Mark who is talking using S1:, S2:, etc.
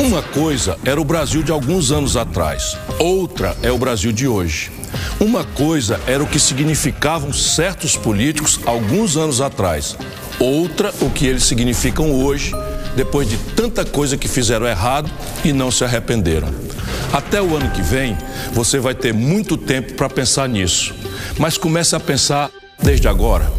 S1: Uma coisa era o Brasil de alguns anos atrás, outra é o Brasil de hoje. Uma coisa era o que significavam certos políticos alguns anos atrás, outra o que eles significam hoje, depois de tanta coisa que fizeram errado e não se arrependeram. Até o ano que vem, você vai ter muito tempo para pensar nisso, mas comece a pensar desde agora.